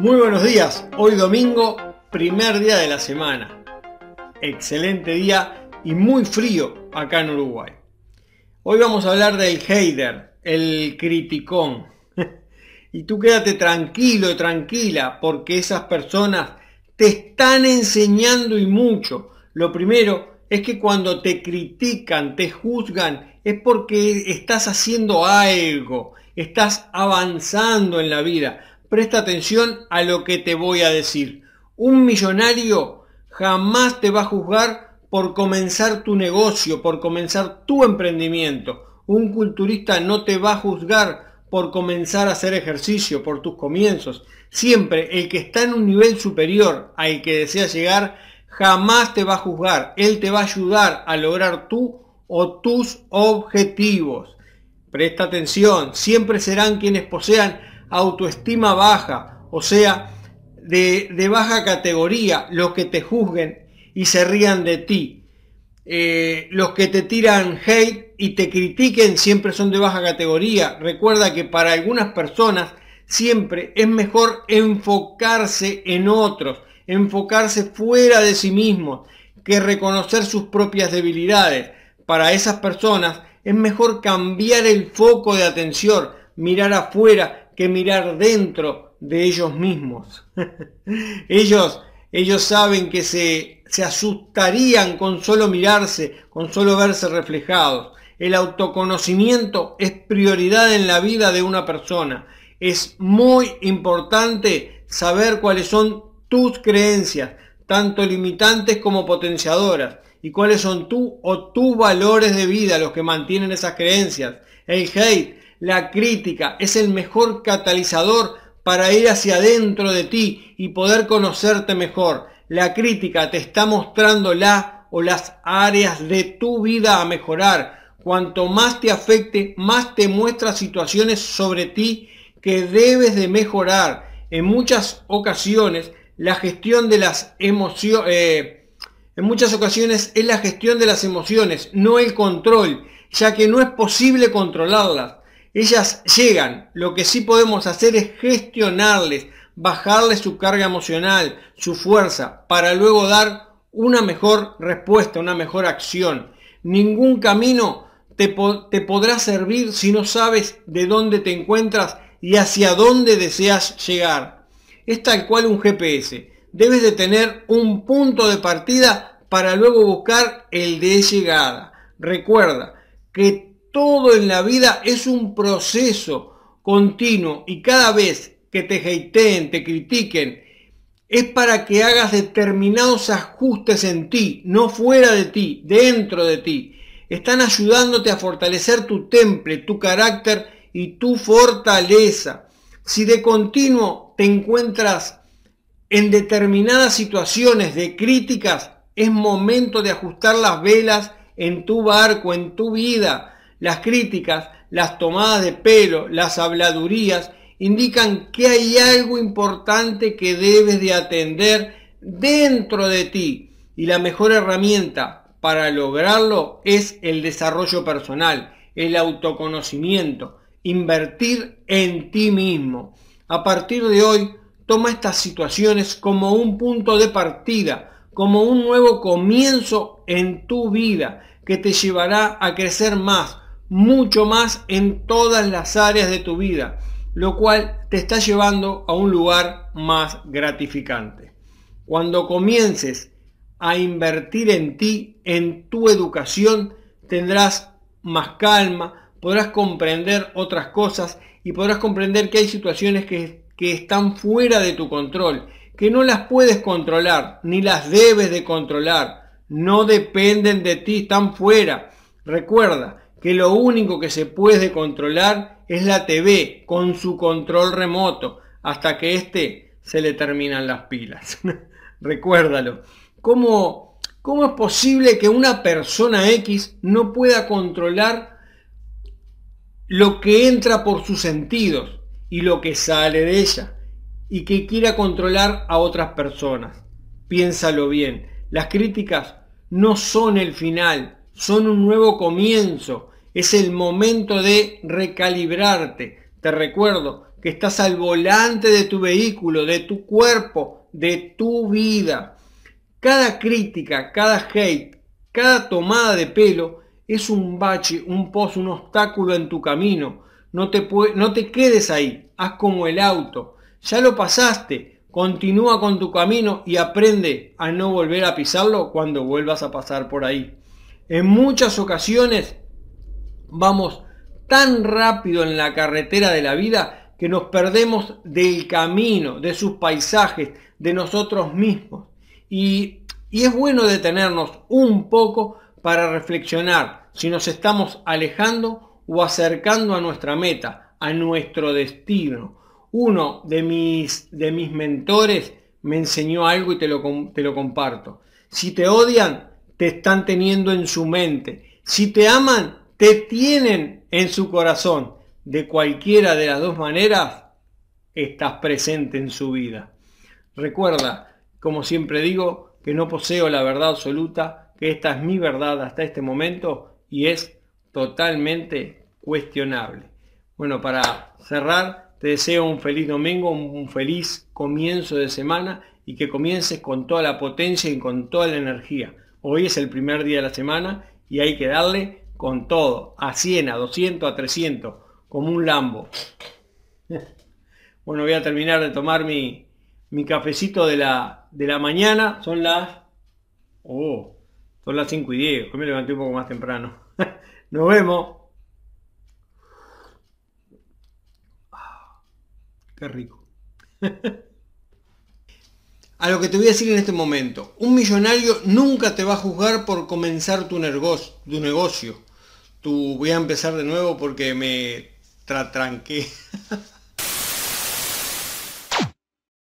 Muy buenos días, hoy domingo, primer día de la semana. Excelente día y muy frío acá en Uruguay. Hoy vamos a hablar del hater, el criticón. Y tú quédate tranquilo tranquila porque esas personas te están enseñando y mucho. Lo primero es que cuando te critican, te juzgan, es porque estás haciendo algo, estás avanzando en la vida presta atención a lo que te voy a decir. Un millonario jamás te va a juzgar por comenzar tu negocio, por comenzar tu emprendimiento. Un culturista no te va a juzgar por comenzar a hacer ejercicio, por tus comienzos. Siempre el que está en un nivel superior al que desea llegar, jamás te va a juzgar. Él te va a ayudar a lograr tú o tus objetivos. Presta atención, siempre serán quienes posean autoestima baja, o sea, de, baja categoría, los que te juzguen y se rían de ti. Eh, los que te tiran hate y te critiquen siempre son de baja categoría. Recuerda que para algunas personas siempre es mejor enfocarse en otros, enfocarse fuera de sí mismos, que reconocer sus propias debilidades. Para esas personas es mejor cambiar el foco de atención, mirar afuera que mirar dentro de ellos mismos. ellos, ellos saben que se, se asustarían con solo mirarse, con solo verse reflejados. El autoconocimiento es prioridad en la vida de una persona. Es muy importante saber cuáles son tus creencias, tanto limitantes como potenciadoras, y cuáles son tú o tus valores de vida los que mantienen esas creencias. El hate la crítica es el mejor catalizador para ir hacia adentro de ti y poder conocerte mejor. La crítica te está mostrando la o las áreas de tu vida a mejorar. Cuanto más te afecte, más te muestra situaciones sobre ti que debes de mejorar. En muchas ocasiones, la gestión de las emociones, eh, en muchas ocasiones es la gestión de las emociones, no el control, ya que no es posible controlarlas. Ellas llegan, lo que sí podemos hacer es gestionarles, bajarles su carga emocional, su fuerza, para luego dar una mejor respuesta, una mejor acción. Ningún camino te, te podrá servir si no sabes de dónde te encuentras y hacia dónde deseas llegar. Es tal cual un GPS. Debes de tener un punto de partida para luego buscar el de llegada. Recuerda que todo en la vida es un proceso continuo y cada vez que te hateen, te critiquen, es para que hagas determinados ajustes en ti, no fuera de ti, dentro de ti. Están ayudándote a fortalecer tu temple, tu carácter y tu fortaleza. Si de continuo te encuentras en determinadas situaciones de críticas, es momento de ajustar las velas en tu barco, en tu vida las críticas, las tomadas de pelo, las habladurías, indican que hay algo importante que debes de atender dentro de ti. Y la mejor herramienta para lograrlo es el desarrollo personal, el autoconocimiento, invertir en ti mismo. A partir de hoy, toma estas situaciones como un punto de partida, como un nuevo comienzo en tu vida que te llevará a crecer más, mucho más en todas las áreas de tu vida, lo cual te está llevando a un lugar más gratificante. Cuando comiences a invertir en ti, en tu educación, tendrás más calma, podrás comprender otras cosas y podrás comprender que hay situaciones que, que están fuera de tu control, que no las puedes controlar, ni las debes de controlar, no dependen de ti, están fuera. Recuerda, que lo único que se puede controlar es la TV con su control remoto hasta que éste se le terminan las pilas. Recuérdalo. ¿Cómo, ¿Cómo es posible que una persona X no pueda controlar lo que entra por sus sentidos y lo que sale de ella? Y que quiera controlar a otras personas. Piénsalo bien. Las críticas no son el final, son un nuevo comienzo es el momento de recalibrarte. Te recuerdo que estás al volante de tu vehículo, de tu cuerpo, de tu vida. Cada crítica, cada hate, cada tomada de pelo es un bache, un pozo, un obstáculo en tu camino. No te, no te quedes ahí, haz como el auto. Ya lo pasaste, continúa con tu camino y aprende a no volver a pisarlo cuando vuelvas a pasar por ahí. En muchas ocasiones vamos tan rápido en la carretera de la vida que nos perdemos del camino, de sus paisajes, de nosotros mismos. Y, y es bueno detenernos un poco para reflexionar si nos estamos alejando o acercando a nuestra meta, a nuestro destino. Uno de mis, de mis mentores me enseñó algo y te lo, te lo comparto. Si te odian, te están teniendo en su mente. Si te aman, te tienen en su corazón. De cualquiera de las dos maneras, estás presente en su vida. Recuerda, como siempre digo, que no poseo la verdad absoluta, que esta es mi verdad hasta este momento y es totalmente cuestionable. Bueno, para cerrar, te deseo un feliz domingo, un feliz comienzo de semana y que comiences con toda la potencia y con toda la energía. Hoy es el primer día de la semana y hay que darle con todo, a 100, a 200, a 300, como un Lambo. Bueno, voy a terminar de tomar mi, mi cafecito de la, de la mañana. Son las... Oh, son las 5 y 10. Hoy me levanté un poco más temprano. Nos vemos. Ah, qué rico. A lo que te voy a decir en este momento, un millonario nunca te va a juzgar por comenzar tu negocio. Tu voy a empezar de nuevo porque me tranqué.